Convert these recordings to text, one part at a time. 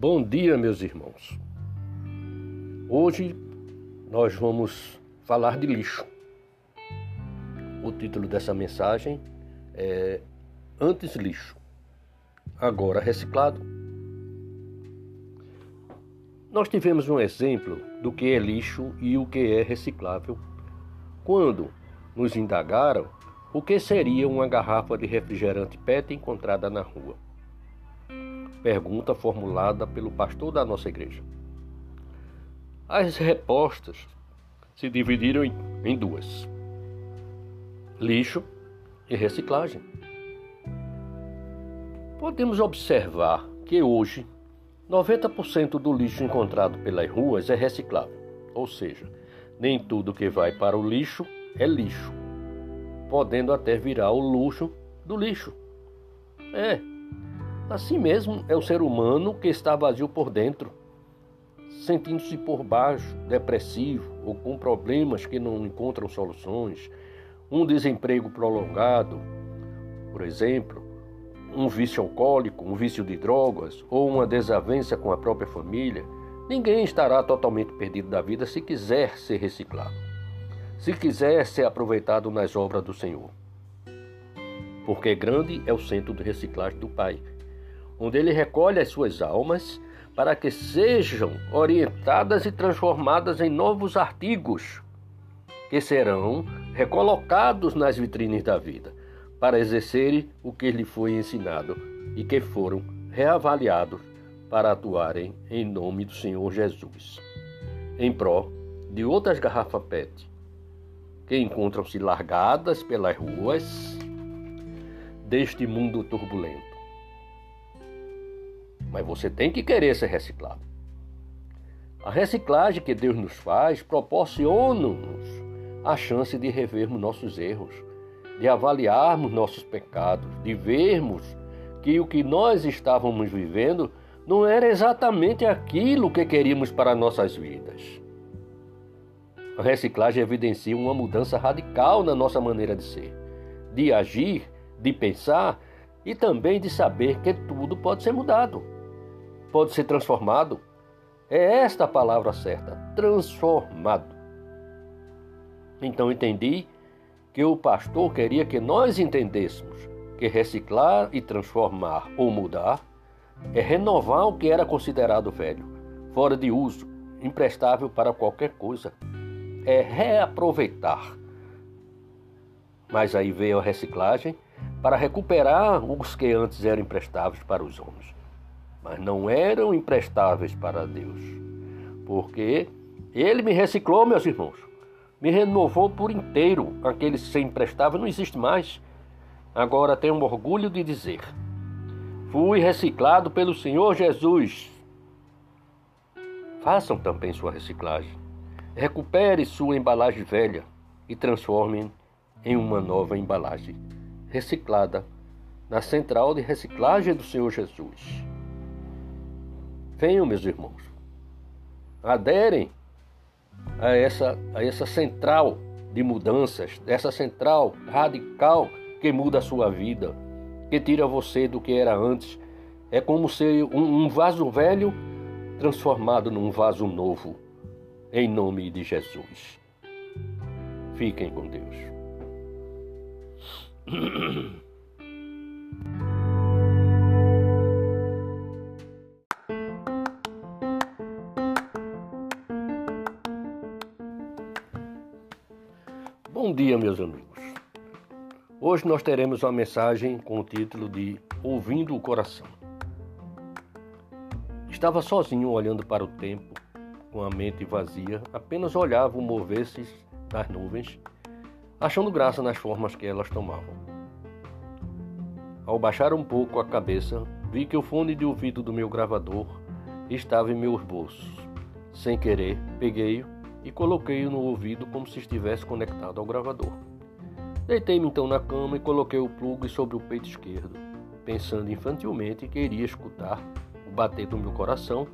Bom dia, meus irmãos. Hoje nós vamos falar de lixo. O título dessa mensagem é Antes lixo, agora reciclado. Nós tivemos um exemplo do que é lixo e o que é reciclável quando nos indagaram o que seria uma garrafa de refrigerante PET encontrada na rua. Pergunta formulada pelo pastor da nossa igreja. As respostas se dividiram em duas: lixo e reciclagem. Podemos observar que hoje 90% do lixo encontrado pelas ruas é reciclável, ou seja, nem tudo que vai para o lixo é lixo, podendo até virar o luxo do lixo. É, assim mesmo é o ser humano que está vazio por dentro, sentindo-se por baixo, depressivo ou com problemas que não encontram soluções, um desemprego prolongado, por exemplo, um vício alcoólico, um vício de drogas ou uma desavença com a própria família, ninguém estará totalmente perdido da vida se quiser ser reciclado, se quiser ser aproveitado nas obras do Senhor. Porque grande é o centro de reciclagem do Pai, onde ele recolhe as suas almas para que sejam orientadas e transformadas em novos artigos que serão recolocados nas vitrines da vida para exercerem o que lhe foi ensinado e que foram reavaliados para atuarem em nome do Senhor Jesus, em pró de outras garrafas PET que encontram-se largadas pelas ruas deste mundo turbulento. Mas você tem que querer ser reciclado. A reciclagem que Deus nos faz proporciona-nos a chance de revermos nossos erros, de avaliarmos nossos pecados, de vermos que o que nós estávamos vivendo não era exatamente aquilo que queríamos para nossas vidas. A reciclagem evidencia uma mudança radical na nossa maneira de ser, de agir, de pensar e também de saber que tudo pode ser mudado, pode ser transformado. É esta a palavra certa: transformado. Então entendi que o pastor queria que nós entendêssemos que reciclar e transformar ou mudar é renovar o que era considerado velho, fora de uso, imprestável para qualquer coisa. É reaproveitar. Mas aí veio a reciclagem para recuperar os que antes eram imprestáveis para os homens, mas não eram imprestáveis para Deus, porque Ele me reciclou, meus irmãos me renovou por inteiro. Aquele sem emprestável não existe mais. Agora tenho orgulho de dizer: fui reciclado pelo Senhor Jesus. Façam também sua reciclagem. Recupere sua embalagem velha e transforme em uma nova embalagem reciclada na central de reciclagem do Senhor Jesus. Venham, meus irmãos, aderem a essa, a essa central de mudanças, essa central radical que muda a sua vida, que tira você do que era antes. É como ser um, um vaso velho transformado num vaso novo, em nome de Jesus. Fiquem com Deus. meus amigos. Hoje nós teremos uma mensagem com o título de Ouvindo o Coração. Estava sozinho olhando para o tempo, com a mente vazia, apenas olhava o mover-se das nuvens, achando graça nas formas que elas tomavam. Ao baixar um pouco a cabeça, vi que o fone de ouvido do meu gravador estava em meus bolsos. Sem querer, peguei-o e coloquei-o no ouvido como se estivesse conectado ao gravador. Deitei-me então na cama e coloquei o plugue sobre o peito esquerdo, pensando infantilmente que iria escutar o bater do meu coração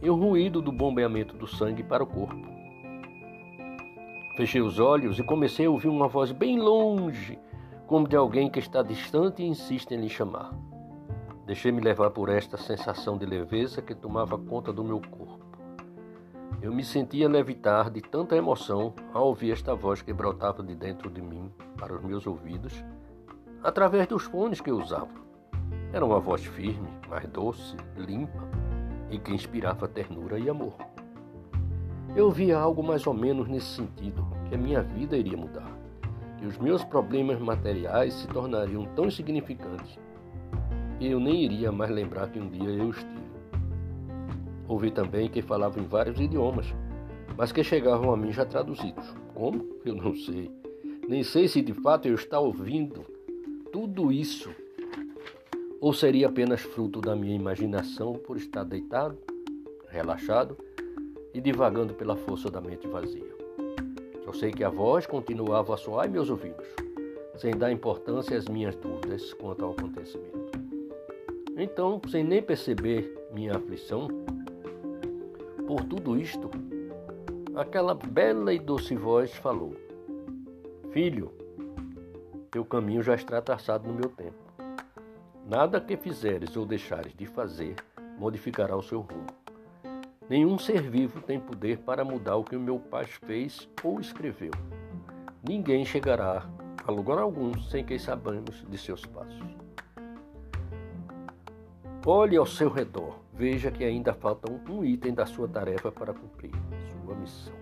e o ruído do bombeamento do sangue para o corpo. Fechei os olhos e comecei a ouvir uma voz bem longe, como de alguém que está distante e insiste em lhe chamar. Deixei-me levar por esta sensação de leveza que tomava conta do meu corpo. Eu me sentia levitar de tanta emoção ao ouvir esta voz que brotava de dentro de mim para os meus ouvidos, através dos fones que eu usava. Era uma voz firme, mais doce, limpa e que inspirava ternura e amor. Eu via algo mais ou menos nesse sentido, que a minha vida iria mudar, que os meus problemas materiais se tornariam tão insignificantes que eu nem iria mais lembrar que um dia eu. Ouvi também que falavam em vários idiomas, mas que chegavam a mim já traduzidos. Como? Eu não sei. Nem sei se de fato eu estava ouvindo tudo isso ou seria apenas fruto da minha imaginação por estar deitado, relaxado e divagando pela força da mente vazia. Só sei que a voz continuava a soar em meus ouvidos, sem dar importância às minhas dúvidas quanto ao acontecimento. Então, sem nem perceber minha aflição, por tudo isto, aquela bela e doce voz falou: Filho, teu caminho já está traçado no meu tempo. Nada que fizeres ou deixares de fazer modificará o seu rumo. Nenhum ser vivo tem poder para mudar o que o meu pai fez ou escreveu. Ninguém chegará a lugar algum sem que saibamos de seus passos. Olhe ao seu redor, veja que ainda falta um item da sua tarefa para cumprir, sua missão.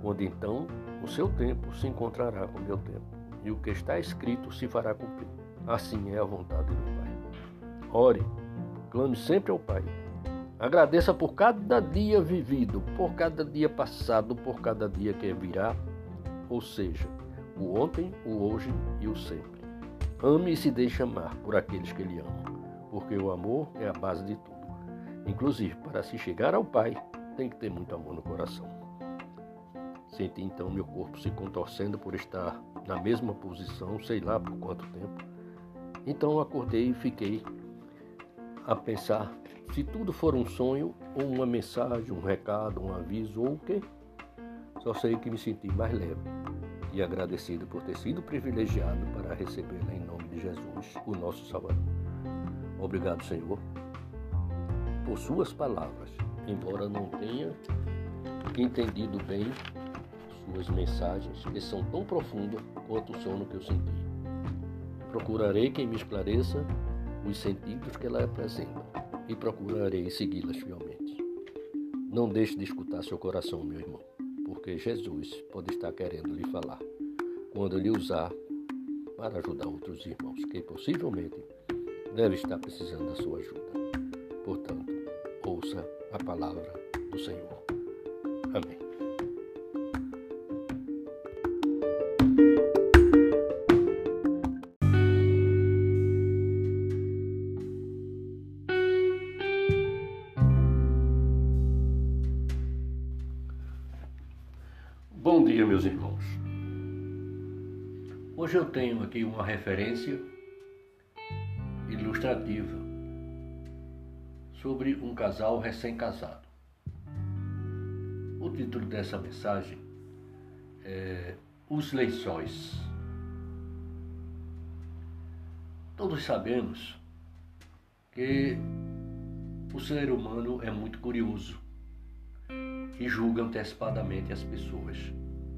Quando então o seu tempo se encontrará com o meu tempo, e o que está escrito se fará cumprir. Assim é a vontade do Pai. Ore, clame sempre ao Pai. Agradeça por cada dia vivido, por cada dia passado, por cada dia que virá, ou seja, o ontem, o hoje e o sempre. Ame e se deixe amar por aqueles que lhe amam porque o amor é a base de tudo. Inclusive, para se chegar ao Pai, tem que ter muito amor no coração. Senti então meu corpo se contorcendo por estar na mesma posição, sei lá por quanto tempo. Então acordei e fiquei a pensar se tudo for um sonho, ou uma mensagem, um recado, um aviso ou o quê. Só sei que me senti mais leve e agradecido por ter sido privilegiado para recebê-la em nome de Jesus, o nosso Salvador. Obrigado, Senhor, por Suas palavras, embora não tenha entendido bem Suas mensagens, que são tão profundas quanto o sono que eu senti. Procurarei quem me esclareça os sentidos que ela apresenta e procurarei segui-las fielmente. Não deixe de escutar seu coração, meu irmão, porque Jesus pode estar querendo lhe falar quando lhe usar para ajudar outros irmãos que possivelmente deve estar precisando da sua ajuda. Portanto, ouça a palavra do Senhor. Amém. Bom dia, meus irmãos. Hoje eu tenho aqui uma referência ilustrativa sobre um casal recém-casado. O título dessa mensagem é Os Lençóis. Todos sabemos que o ser humano é muito curioso e julga antecipadamente as pessoas,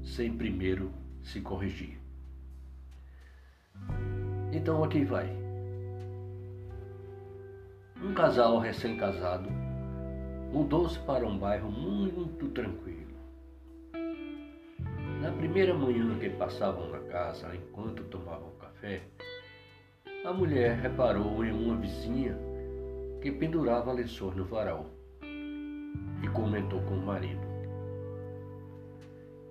sem primeiro se corrigir. Então aqui vai. Um casal recém-casado mudou-se para um bairro muito tranquilo. Na primeira manhã que passavam na casa, enquanto tomavam café, a mulher reparou em uma vizinha que pendurava lençóis no varal e comentou com o marido: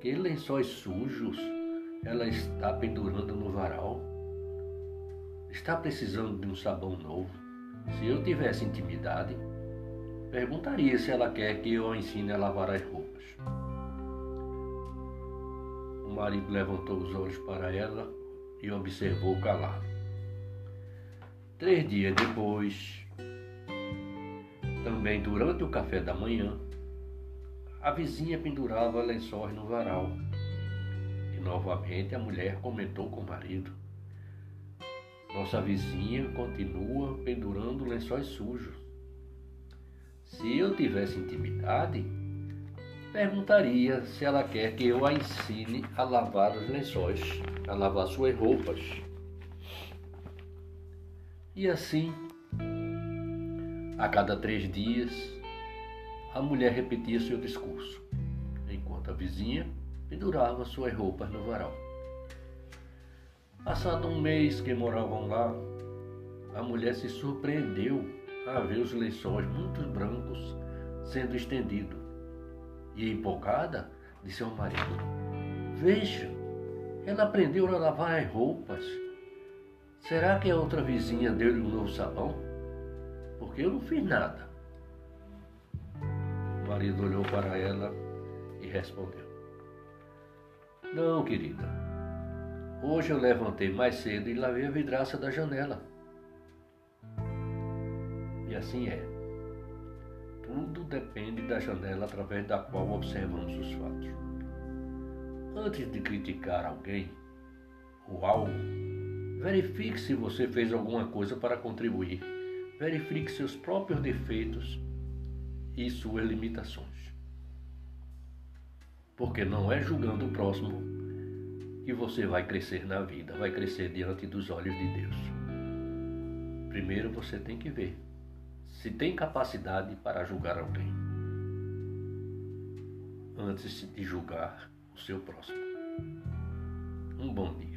Que lençóis sujos ela está pendurando no varal? Está precisando de um sabão novo? Se eu tivesse intimidade, perguntaria se ela quer que eu ensine a lavar as roupas. O marido levantou os olhos para ela e observou calado. Três dias depois, também durante o café da manhã, a vizinha pendurava lençóis no varal. E novamente a mulher comentou com o marido: Nossa vizinha continua pendurando lençóis sujos. Se eu tivesse intimidade, perguntaria se ela quer que eu a ensine a lavar os lençóis, a lavar suas roupas. E assim, a cada três dias, a mulher repetia seu discurso, enquanto a vizinha pendurava suas roupas no varal. Passado um mês que moravam lá, a mulher se surpreendeu a ver os lençóis muito brancos sendo estendidos. E empolgada, disse ao marido: Veja, ela aprendeu a lavar as roupas. Será que a outra vizinha deu-lhe um novo sabão? Porque eu não fiz nada. O marido olhou para ela e respondeu: Não, querida. Hoje eu levantei mais cedo e lavei a vidraça da janela. E assim é. Tudo depende da janela através da qual observamos os fatos. Antes de criticar alguém ou algo, verifique se você fez alguma coisa para contribuir. Verifique seus próprios defeitos e suas limitações. Porque não é julgando o próximo que você vai crescer na vida, vai crescer diante dos olhos de Deus. Primeiro você tem que ver se tem capacidade para julgar alguém, antes de julgar o seu próximo. Um bom dia.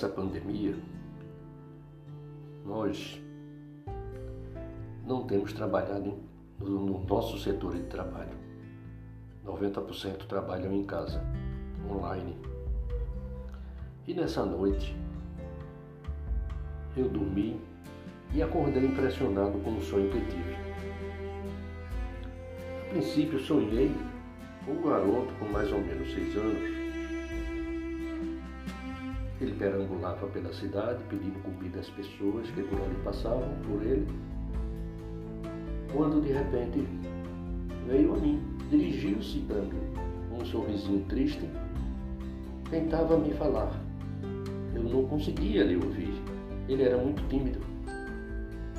Essa pandemia, nós não temos trabalhado no nosso setor de trabalho. 90% trabalham em casa, online. E nessa noite eu dormi e acordei impressionado com o sonho que tive. A princípio sonhei com um garoto com mais ou menos seis anos. Ele perambulava pela cidade pedindo comida às pessoas que por ali passavam por ele quando de repente veio a mim, dirigiu-se dando um sorrisinho triste, tentava me falar. Eu não conseguia lhe ouvir, ele era muito tímido.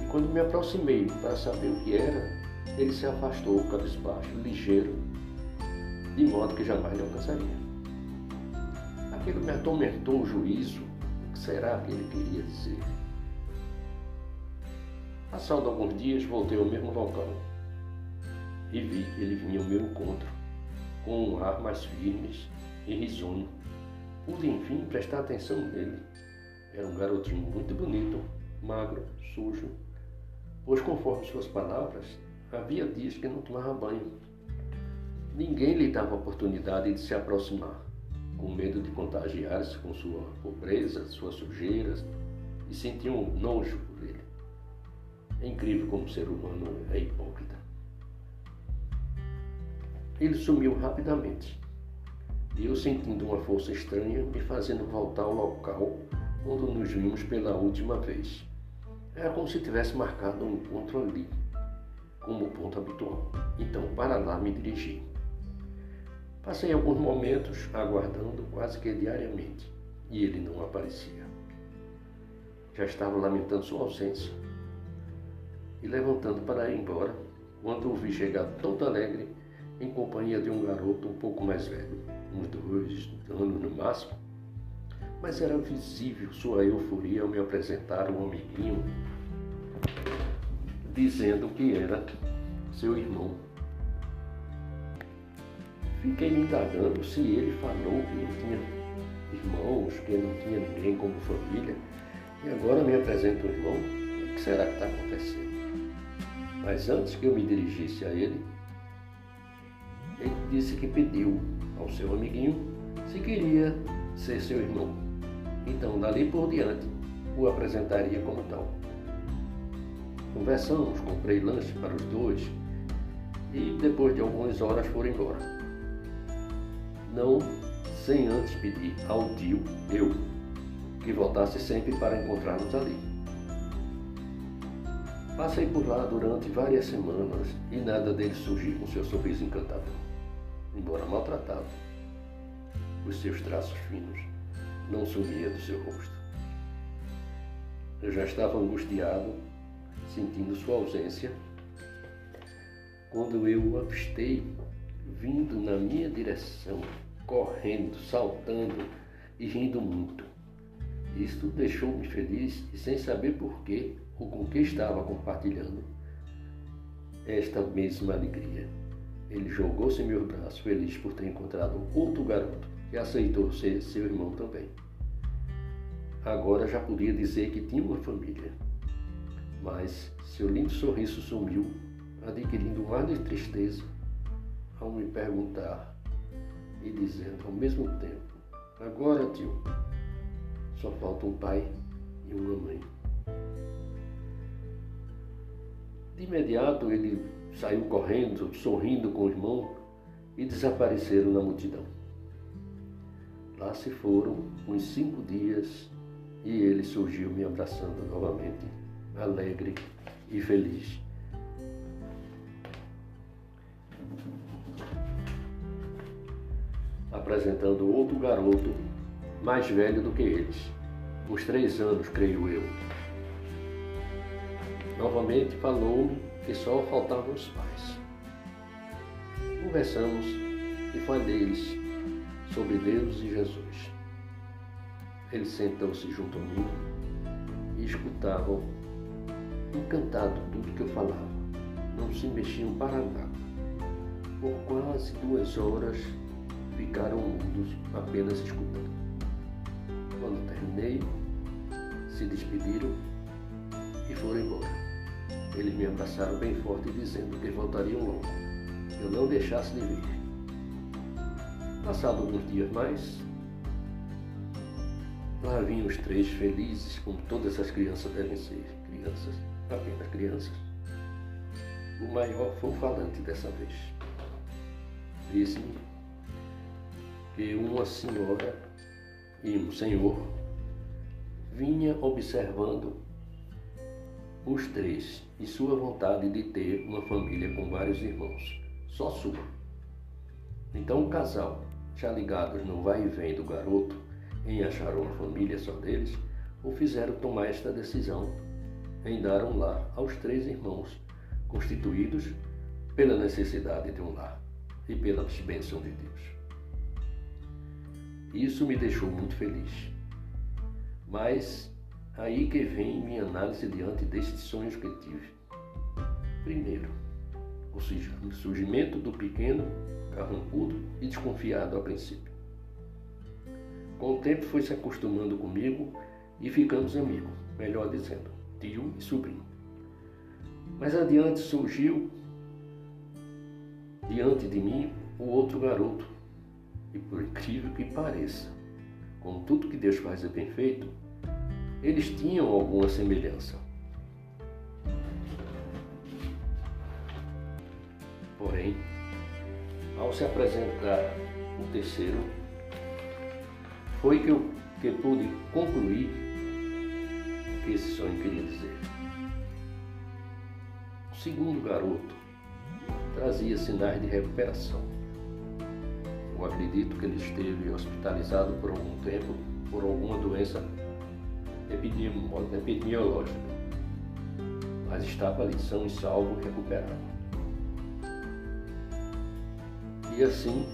E quando me aproximei para saber o que era, ele se afastou cabisbaixo, ligeiro, de modo que jamais lhe alcançaria. Aquilo me atormentou o juízo. O que será que ele queria dizer? Passado alguns dias, voltei ao mesmo local e vi que ele vinha ao meu encontro, com um ar mais firme e risonho. Pude, enfim, prestar atenção nele. Era um garotinho muito bonito, magro, sujo, pois, conforme suas palavras, havia dias que não tomava banho. Ninguém lhe dava oportunidade de se aproximar, com medo de contagiar-se com sua pobreza, suas sujeiras, e sentiam um nojo por ele. É incrível como o ser humano é hipócrita. Ele sumiu rapidamente. E eu sentindo uma força estranha me fazendo voltar ao local onde nos vimos pela última vez. Era como se tivesse marcado um encontro ali, como ponto habitual. Então, para lá me dirigi. Passei alguns momentos aguardando quase que diariamente e ele não aparecia. Já estava lamentando sua ausência e levantando para ir embora, quando o vi chegar todo alegre em companhia de um garoto um pouco mais velho, uns dois anos no máximo. Mas era visível sua euforia ao me apresentar um amiguinho, dizendo que era seu irmão. Fiquei me indagando se ele falou que não tinha irmãos, que não tinha ninguém como família, e agora me apresenta um irmão. O que será que está acontecendo? Mas antes que eu me dirigisse a ele, ele disse que pediu ao seu amiguinho se queria ser seu irmão. Então, dali por diante, o apresentaria como tal. Conversamos, comprei lanche para os dois e depois de algumas horas foram embora. Não sem antes pedir ao tio, eu, que voltasse sempre para encontrar-nos ali. Passei por lá durante várias semanas e nada dele surgiu com seu sorriso encantador. Embora maltratado, os seus traços finos não sumia do seu rosto. Eu já estava angustiado, sentindo sua ausência, quando eu o avistei vindo na minha direção, correndo, saltando e rindo muito. Isto deixou-me feliz e sem saber porquê ou com que estava compartilhando esta mesma alegria. Ele jogou-se em meu braço, feliz por ter encontrado outro garoto que aceitou ser seu irmão também. Agora já podia dizer que tinha uma família, mas seu lindo sorriso sumiu, adquirindo ar de tristeza ao me perguntar e dizendo ao mesmo tempo: Agora, tio, só falta um pai e uma mãe. De imediato ele saiu correndo, sorrindo com o irmão e desapareceram na multidão. Lá se foram uns cinco dias e ele surgiu me abraçando novamente, alegre e feliz. Apresentando outro garoto mais velho do que eles, uns três anos, creio eu. Novamente falou-me que só faltavam os pais. Conversamos e falei-lhes sobre Deus e Jesus. Ele sentou-se junto a mim e escutavam, encantado tudo que eu falava. Não se mexiam para nada. Por quase duas horas ficaram mudos, apenas escutando. Quando terminei, se despediram e foram embora. Eles me abraçaram bem forte, dizendo que voltariam logo. Eu não deixasse de vir. Passado alguns dias mais, Lá vinham os três felizes, como todas as crianças devem ser, crianças, apenas crianças. O maior foi o falante dessa vez. Disse-me que uma senhora e um senhor vinha observando os três e sua vontade de ter uma família com vários irmãos, só sua. Então o casal, já ligados no vai e vem do garoto, em achar uma família só deles, o fizeram tomar esta decisão em dar um lar aos três irmãos, constituídos pela necessidade de um lar e pela bênção de Deus. Isso me deixou muito feliz. Mas aí que vem minha análise diante destes sonhos que tive. Primeiro, o surgimento do pequeno, carrancudo e desconfiado a princípio. Com o tempo foi se acostumando comigo e ficamos amigos, melhor dizendo, tio e sobrinho. Mais adiante surgiu diante de mim o outro garoto, e por incrível que pareça, com tudo que Deus faz é bem feito, eles tinham alguma semelhança. Porém, ao se apresentar o terceiro, foi que eu que pude concluir o que esse sonho queria dizer. O segundo garoto trazia sinais de recuperação. Eu acredito que ele esteve hospitalizado por algum tempo por alguma doença epidemiológica, mas estava ali são e salvo recuperado. E assim,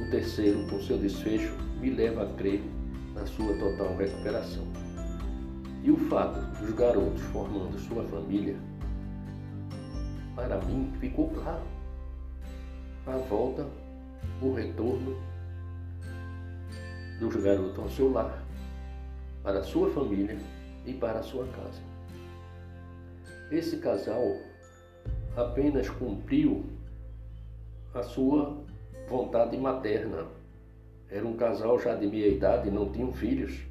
o terceiro, com seu desfecho, me leva a crer na sua total recuperação. E o fato dos garotos formando sua família, para mim ficou claro. A volta, o retorno dos garotos ao seu lar, para a sua família e para a sua casa. Esse casal apenas cumpriu a sua vontade materna era um casal já de meia idade, não tinham filhos.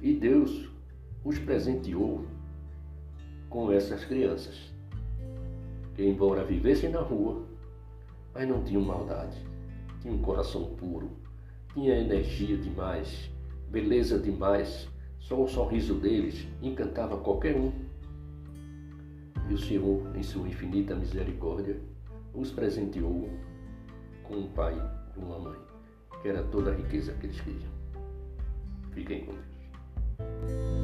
E Deus os presenteou com essas crianças, que embora vivessem na rua, mas não tinham maldade, tinham um coração puro, tinha energia demais, beleza demais, Só o sorriso deles encantava qualquer um. E o Senhor, em sua infinita misericórdia, os presenteou com um pai e uma mãe, que era toda a riqueza que eles queriam. Fiquem com Deus.